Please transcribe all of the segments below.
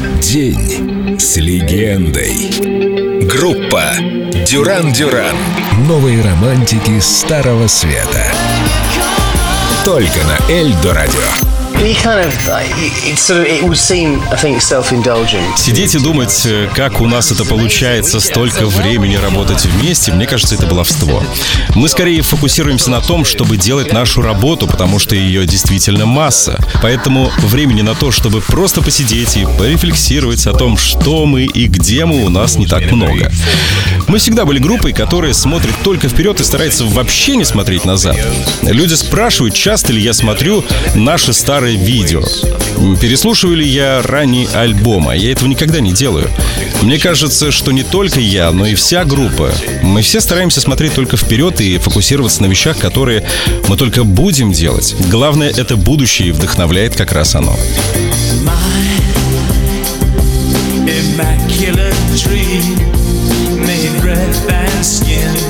День с легендой. Группа Дюран Дюран. Новые романтики Старого Света. Только на Эльдо Радио. Сидеть и думать, э, как у нас это получается, столько времени работать вместе, мне кажется, это баловство. Мы скорее фокусируемся на том, чтобы делать нашу работу, потому что ее действительно масса. Поэтому времени на то, чтобы просто посидеть и порефлексировать о том, что мы и где мы, у нас не так много. Мы всегда были группой, которая смотрит только вперед и старается вообще не смотреть назад. Люди спрашивают, часто ли я смотрю наши старые видео. Переслушиваю ли я ранние альбомы? Я этого никогда не делаю. Мне кажется, что не только я, но и вся группа. Мы все стараемся смотреть только вперед и фокусироваться на вещах, которые мы только будем делать. Главное — это будущее, и вдохновляет как раз оно. immaculate dream breath and skin.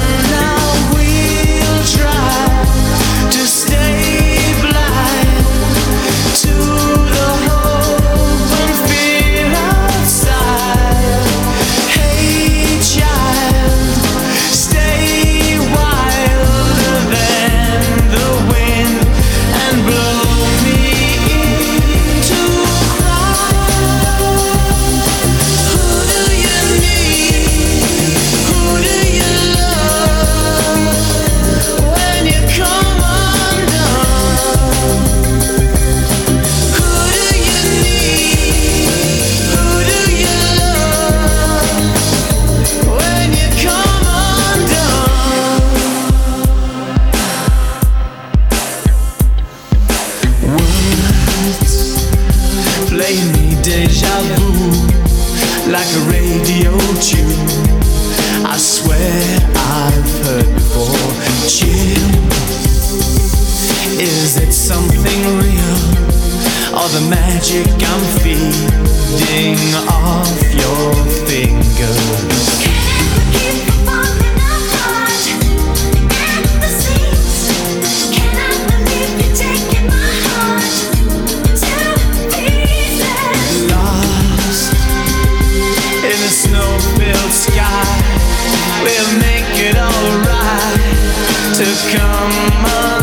like a radio tune. I swear I've heard before. Chill. Is it something real? Or the magic I'm feeding off your fingers? to come alive.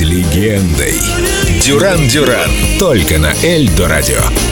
Легендой. Дюран Дюран. Только на Эльдо радио.